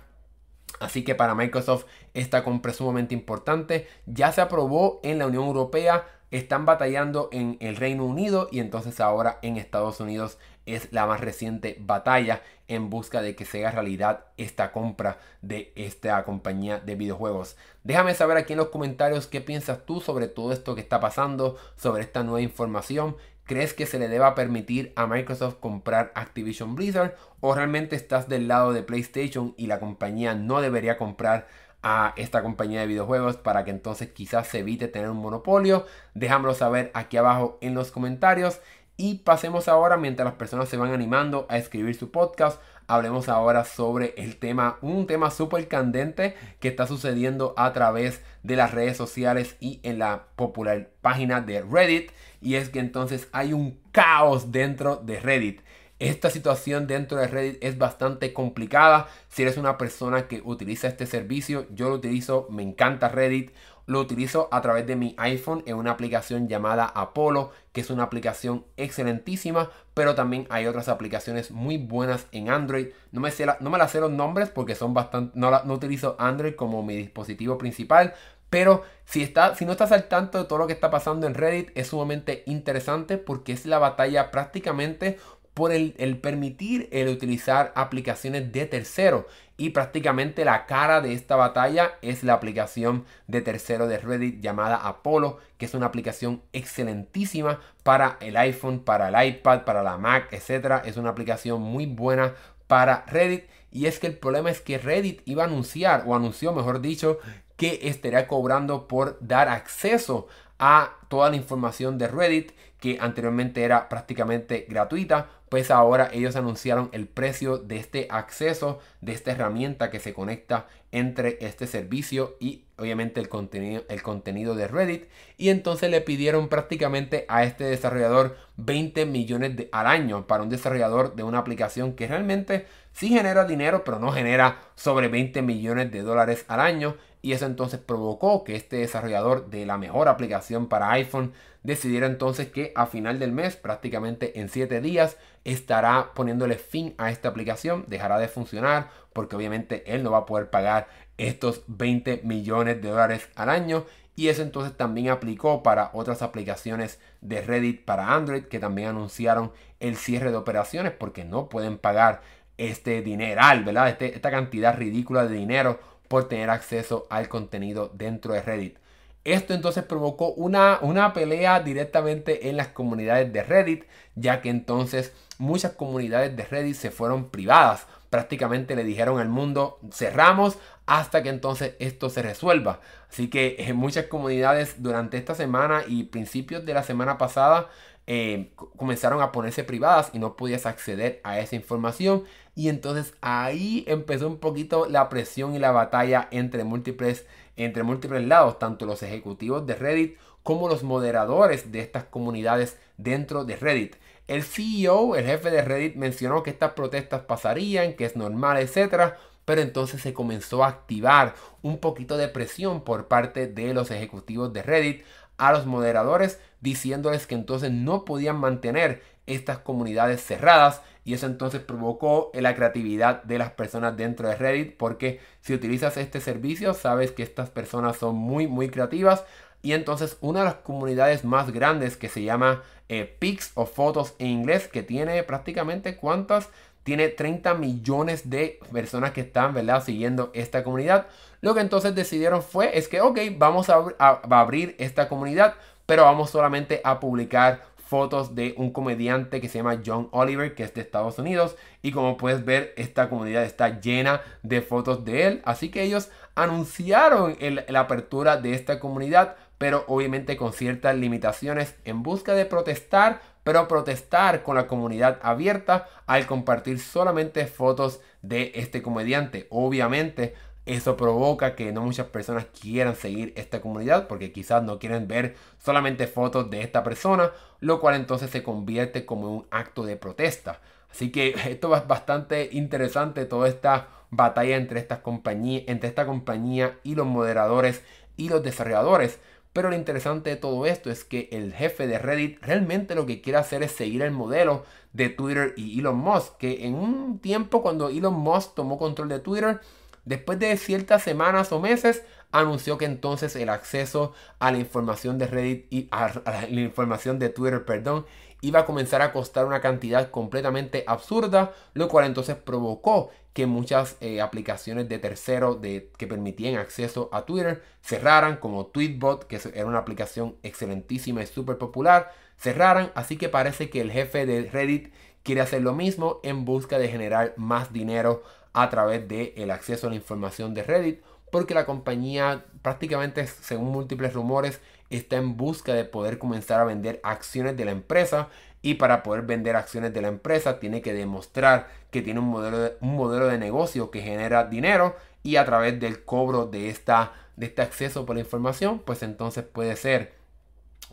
Así que para Microsoft esta compra es sumamente importante. Ya se aprobó en la Unión Europea, están batallando en el Reino Unido y entonces ahora en Estados Unidos es la más reciente batalla en busca de que sea realidad esta compra de esta compañía de videojuegos. Déjame saber aquí en los comentarios qué piensas tú sobre todo esto que está pasando, sobre esta nueva información. ¿Crees que se le deba permitir a Microsoft comprar Activision Blizzard? ¿O realmente estás del lado de PlayStation y la compañía no debería comprar a esta compañía de videojuegos para que entonces quizás se evite tener un monopolio? Déjamelo saber aquí abajo en los comentarios. Y pasemos ahora, mientras las personas se van animando a escribir su podcast, hablemos ahora sobre el tema, un tema súper candente que está sucediendo a través de las redes sociales y en la popular página de Reddit. Y es que entonces hay un caos dentro de Reddit. Esta situación dentro de Reddit es bastante complicada. Si eres una persona que utiliza este servicio, yo lo utilizo, me encanta Reddit. Lo utilizo a través de mi iPhone en una aplicación llamada Apollo, que es una aplicación excelentísima, pero también hay otras aplicaciones muy buenas en Android. No me, sé no me las sé los nombres porque son bastante, no, no utilizo Android como mi dispositivo principal, pero si, está, si no estás al tanto de todo lo que está pasando en Reddit, es sumamente interesante porque es la batalla prácticamente por el, permitir el utilizar aplicaciones de tercero. Y prácticamente la cara de esta batalla es la aplicación de tercero de Reddit llamada Apollo, que es una aplicación excelentísima para el iPhone, para el iPad, para la Mac, etc. Es una aplicación muy buena para Reddit. Y es que el problema es que Reddit iba a anunciar, o anunció mejor dicho, que estaría cobrando por dar acceso a toda la información de Reddit que anteriormente era prácticamente gratuita, pues ahora ellos anunciaron el precio de este acceso, de esta herramienta que se conecta entre este servicio y obviamente el contenido, el contenido de Reddit. Y entonces le pidieron prácticamente a este desarrollador 20 millones de, al año para un desarrollador de una aplicación que realmente sí genera dinero, pero no genera sobre 20 millones de dólares al año. Y eso entonces provocó que este desarrollador de la mejor aplicación para iPhone decidiera entonces que a final del mes, prácticamente en 7 días, estará poniéndole fin a esta aplicación, dejará de funcionar porque obviamente él no va a poder pagar estos 20 millones de dólares al año. Y eso entonces también aplicó para otras aplicaciones de Reddit para Android que también anunciaron el cierre de operaciones porque no pueden pagar este dineral, ¿verdad? Este, esta cantidad ridícula de dinero por tener acceso al contenido dentro de Reddit. Esto entonces provocó una, una pelea directamente en las comunidades de Reddit, ya que entonces muchas comunidades de Reddit se fueron privadas. Prácticamente le dijeron al mundo, cerramos hasta que entonces esto se resuelva. Así que en muchas comunidades durante esta semana y principios de la semana pasada eh, comenzaron a ponerse privadas y no podías acceder a esa información. Y entonces ahí empezó un poquito la presión y la batalla entre múltiples, entre múltiples lados, tanto los ejecutivos de Reddit como los moderadores de estas comunidades dentro de Reddit. El CEO, el jefe de Reddit, mencionó que estas protestas pasarían, que es normal, etc. Pero entonces se comenzó a activar un poquito de presión por parte de los ejecutivos de Reddit a los moderadores diciéndoles que entonces no podían mantener estas comunidades cerradas y eso entonces provocó la creatividad de las personas dentro de Reddit porque si utilizas este servicio sabes que estas personas son muy muy creativas y entonces una de las comunidades más grandes que se llama eh, Pics o fotos en inglés que tiene prácticamente cuántas tiene 30 millones de personas que están ¿verdad? siguiendo esta comunidad lo que entonces decidieron fue es que ok vamos a abrir esta comunidad pero vamos solamente a publicar fotos de un comediante que se llama John Oliver, que es de Estados Unidos. Y como puedes ver, esta comunidad está llena de fotos de él. Así que ellos anunciaron la apertura de esta comunidad, pero obviamente con ciertas limitaciones en busca de protestar, pero protestar con la comunidad abierta al compartir solamente fotos de este comediante. Obviamente eso provoca que no muchas personas quieran seguir esta comunidad porque quizás no quieren ver solamente fotos de esta persona, lo cual entonces se convierte como un acto de protesta. Así que esto es bastante interesante, toda esta batalla entre, estas compañías, entre esta compañía y los moderadores y los desarrolladores. Pero lo interesante de todo esto es que el jefe de Reddit realmente lo que quiere hacer es seguir el modelo de Twitter y Elon Musk, que en un tiempo cuando Elon Musk tomó control de Twitter, Después de ciertas semanas o meses, anunció que entonces el acceso a la información de Reddit y a, la información de Twitter, perdón, iba a comenzar a costar una cantidad completamente absurda, lo cual entonces provocó que muchas eh, aplicaciones de terceros que permitían acceso a Twitter cerraran, como Tweetbot, que era una aplicación excelentísima y súper popular, cerraran, así que parece que el jefe de Reddit quiere hacer lo mismo en busca de generar más dinero a través del el acceso a la información de Reddit, porque la compañía prácticamente, según múltiples rumores, está en busca de poder comenzar a vender acciones de la empresa y para poder vender acciones de la empresa tiene que demostrar que tiene un modelo de, un modelo de negocio que genera dinero y a través del cobro de, esta, de este acceso por la información, pues entonces puede ser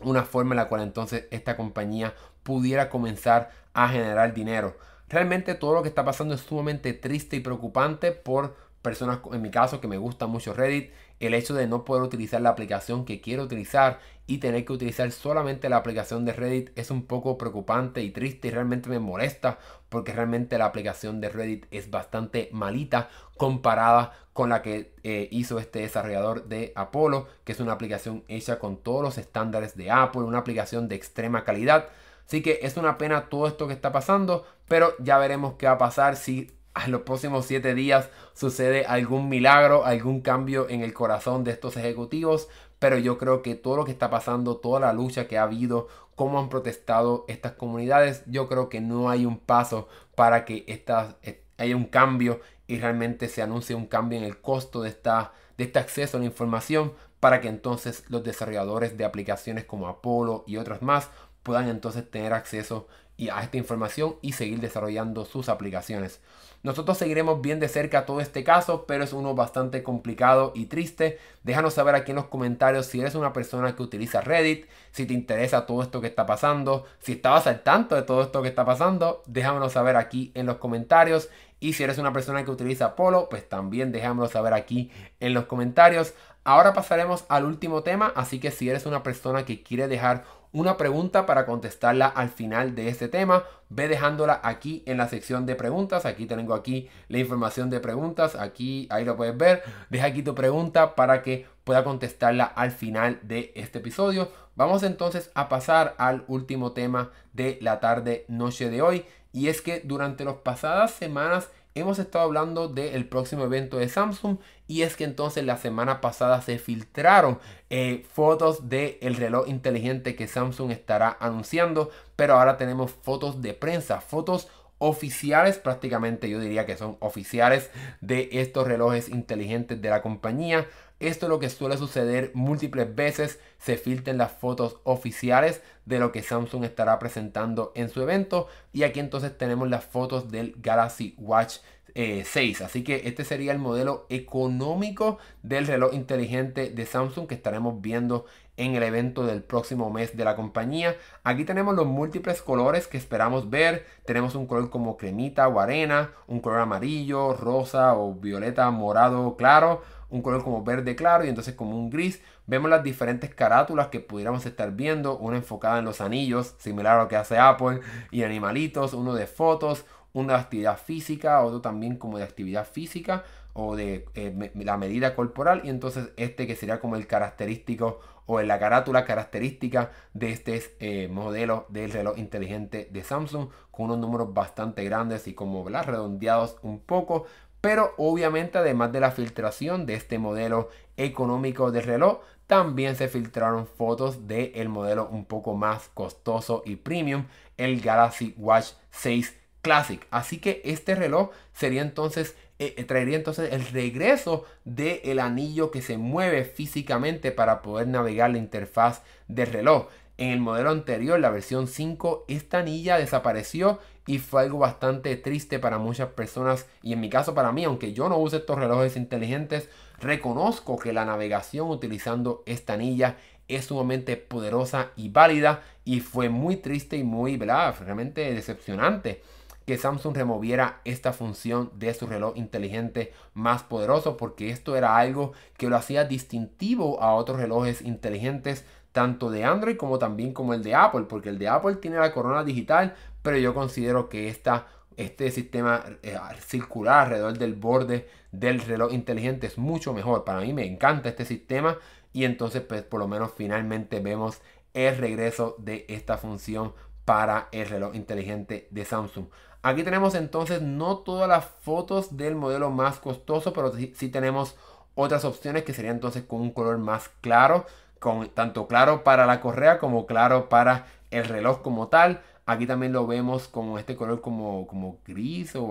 una forma en la cual entonces esta compañía pudiera comenzar a generar dinero. Realmente todo lo que está pasando es sumamente triste y preocupante por personas, en mi caso, que me gusta mucho Reddit. El hecho de no poder utilizar la aplicación que quiero utilizar y tener que utilizar solamente la aplicación de Reddit es un poco preocupante y triste y realmente me molesta porque realmente la aplicación de Reddit es bastante malita comparada con la que eh, hizo este desarrollador de Apollo, que es una aplicación hecha con todos los estándares de Apple, una aplicación de extrema calidad. Así que es una pena todo esto que está pasando, pero ya veremos qué va a pasar si en los próximos 7 días sucede algún milagro, algún cambio en el corazón de estos ejecutivos. Pero yo creo que todo lo que está pasando, toda la lucha que ha habido, cómo han protestado estas comunidades, yo creo que no hay un paso para que estas, haya un cambio y realmente se anuncie un cambio en el costo de, esta, de este acceso a la información para que entonces los desarrolladores de aplicaciones como Apollo y otras más puedan entonces tener acceso a esta información y seguir desarrollando sus aplicaciones. Nosotros seguiremos bien de cerca todo este caso, pero es uno bastante complicado y triste. Déjanos saber aquí en los comentarios si eres una persona que utiliza Reddit, si te interesa todo esto que está pasando, si estabas al tanto de todo esto que está pasando, déjanos saber aquí en los comentarios. Y si eres una persona que utiliza Apollo, pues también déjamelo saber aquí en los comentarios. Ahora pasaremos al último tema, así que si eres una persona que quiere dejar una pregunta para contestarla al final de este tema, ve dejándola aquí en la sección de preguntas. Aquí tengo aquí la información de preguntas, aquí ahí lo puedes ver. Deja aquí tu pregunta para que pueda contestarla al final de este episodio. Vamos entonces a pasar al último tema de la tarde noche de hoy y es que durante las pasadas semanas hemos estado hablando del próximo evento de Samsung y es que entonces la semana pasada se filtraron eh, fotos del el reloj inteligente que Samsung estará anunciando, pero ahora tenemos fotos de prensa, fotos oficiales, prácticamente yo diría que son oficiales de estos relojes inteligentes de la compañía. Esto es lo que suele suceder múltiples veces. Se filtran las fotos oficiales de lo que Samsung estará presentando en su evento. Y aquí entonces tenemos las fotos del Galaxy Watch 6. Eh, Así que este sería el modelo económico del reloj inteligente de Samsung que estaremos viendo en el evento del próximo mes de la compañía. Aquí tenemos los múltiples colores que esperamos ver. Tenemos un color como cremita o arena, un color amarillo, rosa o violeta, morado claro, un color como verde claro y entonces como un gris. Vemos las diferentes carátulas que pudiéramos estar viendo, una enfocada en los anillos, similar a lo que hace Apple, y animalitos, uno de fotos, una de actividad física, otro también como de actividad física o de eh, la medida corporal y entonces este que sería como el característico o en la carátula característica de este eh, modelo del reloj inteligente de Samsung con unos números bastante grandes y como redondeados un poco pero obviamente además de la filtración de este modelo económico de reloj también se filtraron fotos del el modelo un poco más costoso y premium el Galaxy Watch 6 Classic. Así que este reloj sería entonces, eh, eh, traería entonces el regreso del el anillo que se mueve físicamente para poder navegar la interfaz del reloj. En el modelo anterior, la versión 5, esta anilla desapareció y fue algo bastante triste para muchas personas y en mi caso para mí, aunque yo no use estos relojes inteligentes, reconozco que la navegación utilizando esta anilla es sumamente poderosa y válida y fue muy triste y muy, ¿verdad? Realmente decepcionante que Samsung removiera esta función de su reloj inteligente más poderoso porque esto era algo que lo hacía distintivo a otros relojes inteligentes tanto de Android como también como el de Apple porque el de Apple tiene la corona digital pero yo considero que esta, este sistema eh, circular alrededor del borde del reloj inteligente es mucho mejor para mí me encanta este sistema y entonces pues por lo menos finalmente vemos el regreso de esta función para el reloj inteligente de Samsung. Aquí tenemos entonces no todas las fotos del modelo más costoso, pero sí, tenemos otras opciones que serían entonces con un color más claro, con tanto claro para la correa como claro para el reloj como tal. Aquí también lo vemos con este color como, como gris o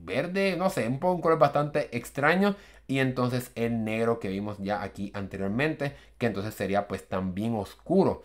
verde, no sé, un, poco, un color bastante extraño. Y entonces el negro que vimos ya aquí anteriormente, que entonces sería pues también oscuro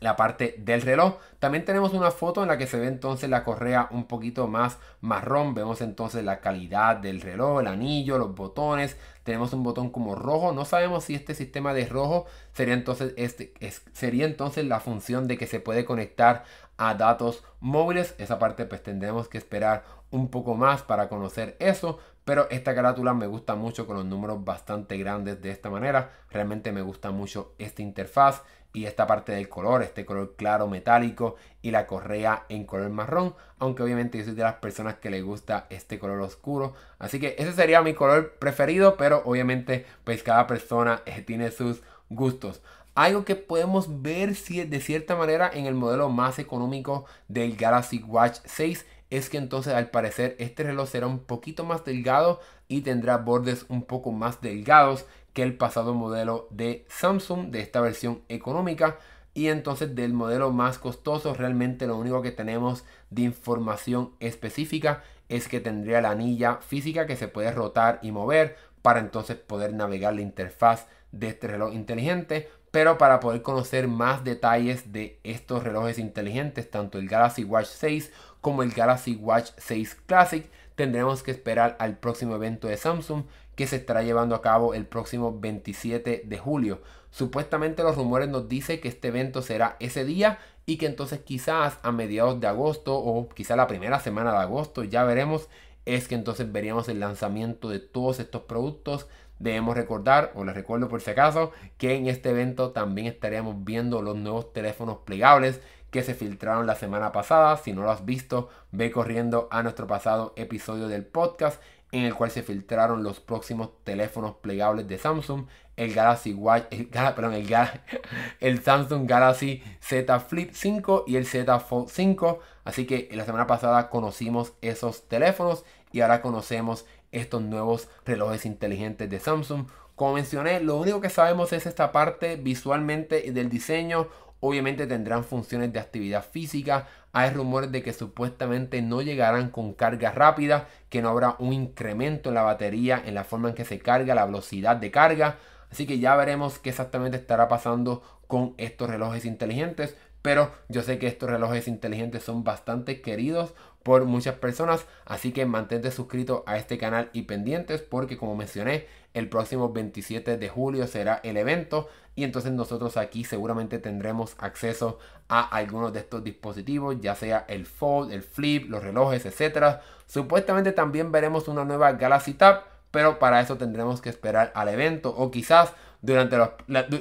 la parte del reloj. También tenemos una foto en la que se ve entonces la correa un poquito más marrón. Vemos entonces la calidad del reloj, el anillo, los botones. Tenemos un botón como rojo. No sabemos si este sistema de rojo sería entonces, este, sería entonces la función de que se puede conectar a datos móviles. Esa parte pues tendremos que esperar un poco más para conocer eso. Pero esta carátula me gusta mucho con los números bastante grandes de esta manera. Realmente me gusta mucho esta interfaz y esta parte del color, este color claro metálico y la correa en color marrón, aunque obviamente yo soy de las personas que le gusta este color oscuro, así que ese sería mi color preferido, pero obviamente pues cada persona eh, tiene sus gustos. Algo que podemos ver de cierta manera en el modelo más económico del Galaxy Watch 6 es que entonces al parecer este reloj será un poquito más delgado y tendrá bordes un poco más delgados que el pasado modelo de Samsung de esta versión económica y entonces del modelo más costoso realmente lo único que tenemos de información específica es que tendría la anilla física que se puede rotar y mover para entonces poder navegar la interfaz de este reloj inteligente. Pero para poder conocer más detalles de estos relojes inteligentes, tanto el Galaxy Watch 6 como el Galaxy Watch 6 Classic, tendremos que esperar al próximo evento de Samsung que se estará llevando a cabo el próximo 27 de julio. Supuestamente los rumores nos dicen que este evento será ese día y que entonces quizás a mediados de agosto o quizás la primera semana de agosto, ya veremos, es que entonces veríamos el lanzamiento de todos estos productos Debemos recordar, o les recuerdo por si acaso, que en este evento también estaríamos viendo los nuevos teléfonos plegables que se filtraron la semana pasada. Si no lo has visto, ve corriendo a nuestro pasado episodio del podcast en el cual se filtraron los próximos teléfonos plegables de Samsung, el Galaxy Watch, el, perdón, el, Samsung Galaxy Z Flip 5 y el Z Fold 5. Así que la semana pasada conocimos esos teléfonos y ahora conocemos estos nuevos relojes inteligentes de Samsung. Como mencioné, lo único que sabemos es esta parte visualmente del diseño. Obviamente tendrán funciones de actividad física. Hay rumores de que supuestamente no llegarán con carga rápida, que no habrá un incremento en la batería, en la forma en que se carga, la velocidad de carga. Así que ya veremos qué exactamente estará pasando con estos relojes inteligentes. Pero yo sé que estos relojes inteligentes son bastante queridos por muchas personas. Así que mantente suscrito a este canal y pendientes porque como mencioné, el próximo 27 de julio será el evento y entonces nosotros aquí seguramente tendremos acceso a algunos de estos dispositivos, ya sea el Fold, el Flip, los relojes, etcétera. Supuestamente también veremos una nueva Galaxy Tab, pero para eso tendremos que esperar al evento o quizás durante la,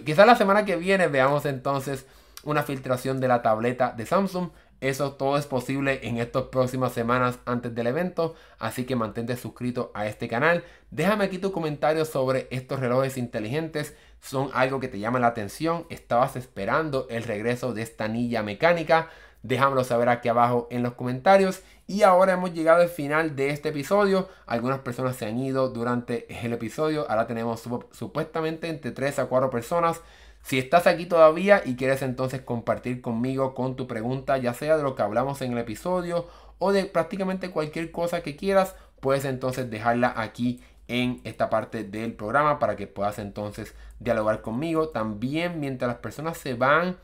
quizás la semana que viene veamos entonces una filtración de la tableta de Samsung. Eso todo es posible en estas próximas semanas antes del evento, así que mantente suscrito a este canal. Déjame aquí tu comentario sobre estos relojes inteligentes. ¿Son algo que te llama la atención? ¿Estabas esperando el regreso de esta anilla mecánica? Déjamelo saber aquí abajo en los comentarios. Y ahora hemos llegado al final de este episodio. Algunas personas se han ido durante el episodio. Ahora tenemos supuestamente entre 3 a 4 personas. Si estás aquí todavía y quieres entonces compartir conmigo con tu pregunta, ya sea de lo que hablamos en el episodio o de prácticamente cualquier cosa que quieras, puedes entonces dejarla aquí en esta parte del programa para que puedas entonces dialogar conmigo. También mientras las personas se van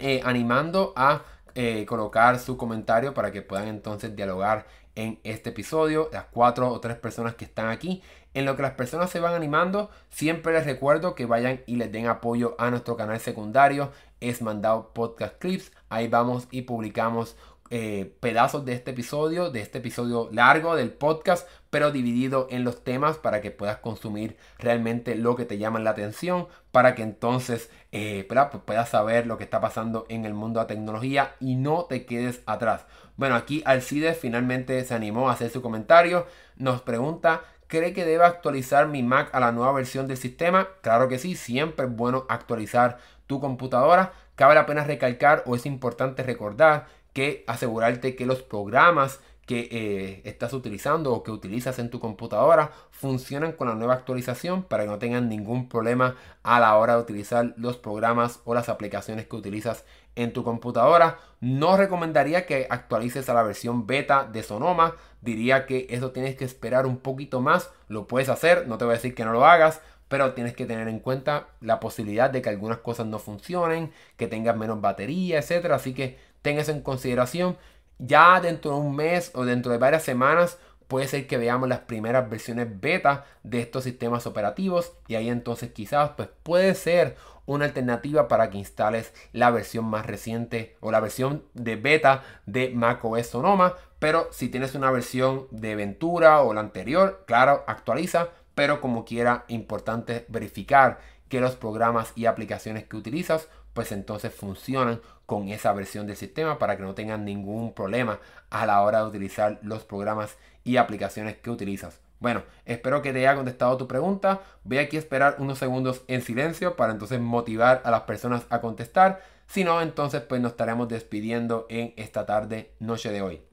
eh, animando a eh, colocar su comentario para que puedan entonces dialogar en este episodio, las cuatro o tres personas que están aquí. En lo que las personas se van animando, siempre les recuerdo que vayan y les den apoyo a nuestro canal secundario, es mandado podcast clips. Ahí vamos y publicamos eh, pedazos de este episodio, de este episodio largo del podcast, pero dividido en los temas para que puedas consumir realmente lo que te llama la atención, para que entonces eh, pues puedas saber lo que está pasando en el mundo de la tecnología y no te quedes atrás. Bueno, aquí Alcides finalmente se animó a hacer su comentario, nos pregunta ¿Cree que debe actualizar mi Mac a la nueva versión del sistema? Claro que sí, siempre es bueno actualizar tu computadora. Cabe la pena recalcar o es importante recordar que asegurarte que los programas que eh, estás utilizando o que utilizas en tu computadora funcionan con la nueva actualización para que no tengan ningún problema a la hora de utilizar los programas o las aplicaciones que utilizas en tu computadora. No recomendaría que actualices a la versión beta de Sonoma. Diría que eso tienes que esperar un poquito más. Lo puedes hacer, no te voy a decir que no lo hagas, pero tienes que tener en cuenta la posibilidad de que algunas cosas no funcionen, que tengas menos batería, etcétera. Así que tengas en consideración. Ya dentro de un mes o dentro de varias semanas puede ser que veamos las primeras versiones beta de estos sistemas operativos y ahí entonces quizás pues puede ser una alternativa para que instales la versión más reciente o la versión de beta de macOS Sonoma. Pero si tienes una versión de Ventura o la anterior, claro, actualiza. Pero como quiera, importante verificar que los programas y aplicaciones que utilizas, pues entonces funcionan con esa versión del sistema para que no tengan ningún problema a la hora de utilizar los programas y aplicaciones que utilizas. Bueno, espero que te haya contestado tu pregunta. Voy aquí a esperar unos segundos en silencio para entonces motivar a las personas a contestar. Si no, entonces pues nos estaremos despidiendo en esta tarde, noche de hoy.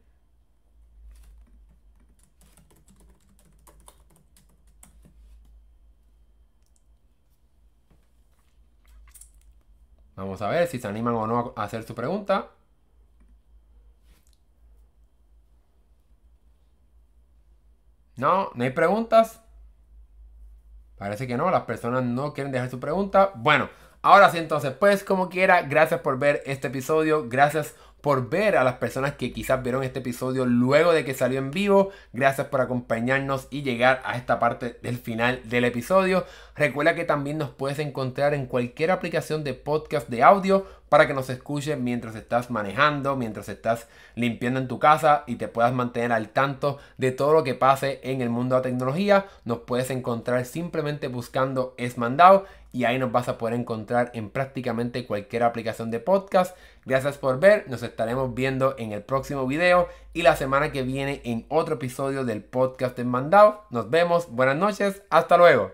Vamos a ver si se animan o no a hacer su pregunta. No, no hay preguntas. Parece que no, las personas no quieren dejar su pregunta. Bueno, ahora sí entonces, pues como quiera, gracias por ver este episodio, gracias por ver a las personas que quizás vieron este episodio luego de que salió en vivo. Gracias por acompañarnos y llegar a esta parte del final del episodio. Recuerda que también nos puedes encontrar en cualquier aplicación de podcast de audio para que nos escuches mientras estás manejando, mientras estás limpiando en tu casa y te puedas mantener al tanto de todo lo que pase en el mundo de la tecnología. Nos puedes encontrar simplemente buscando Es Mandado y ahí nos vas a poder encontrar en prácticamente cualquier aplicación de podcast. Gracias por ver, nos estaremos viendo en el próximo video y la semana que viene en otro episodio del podcast de Mandado. Nos vemos, buenas noches, hasta luego.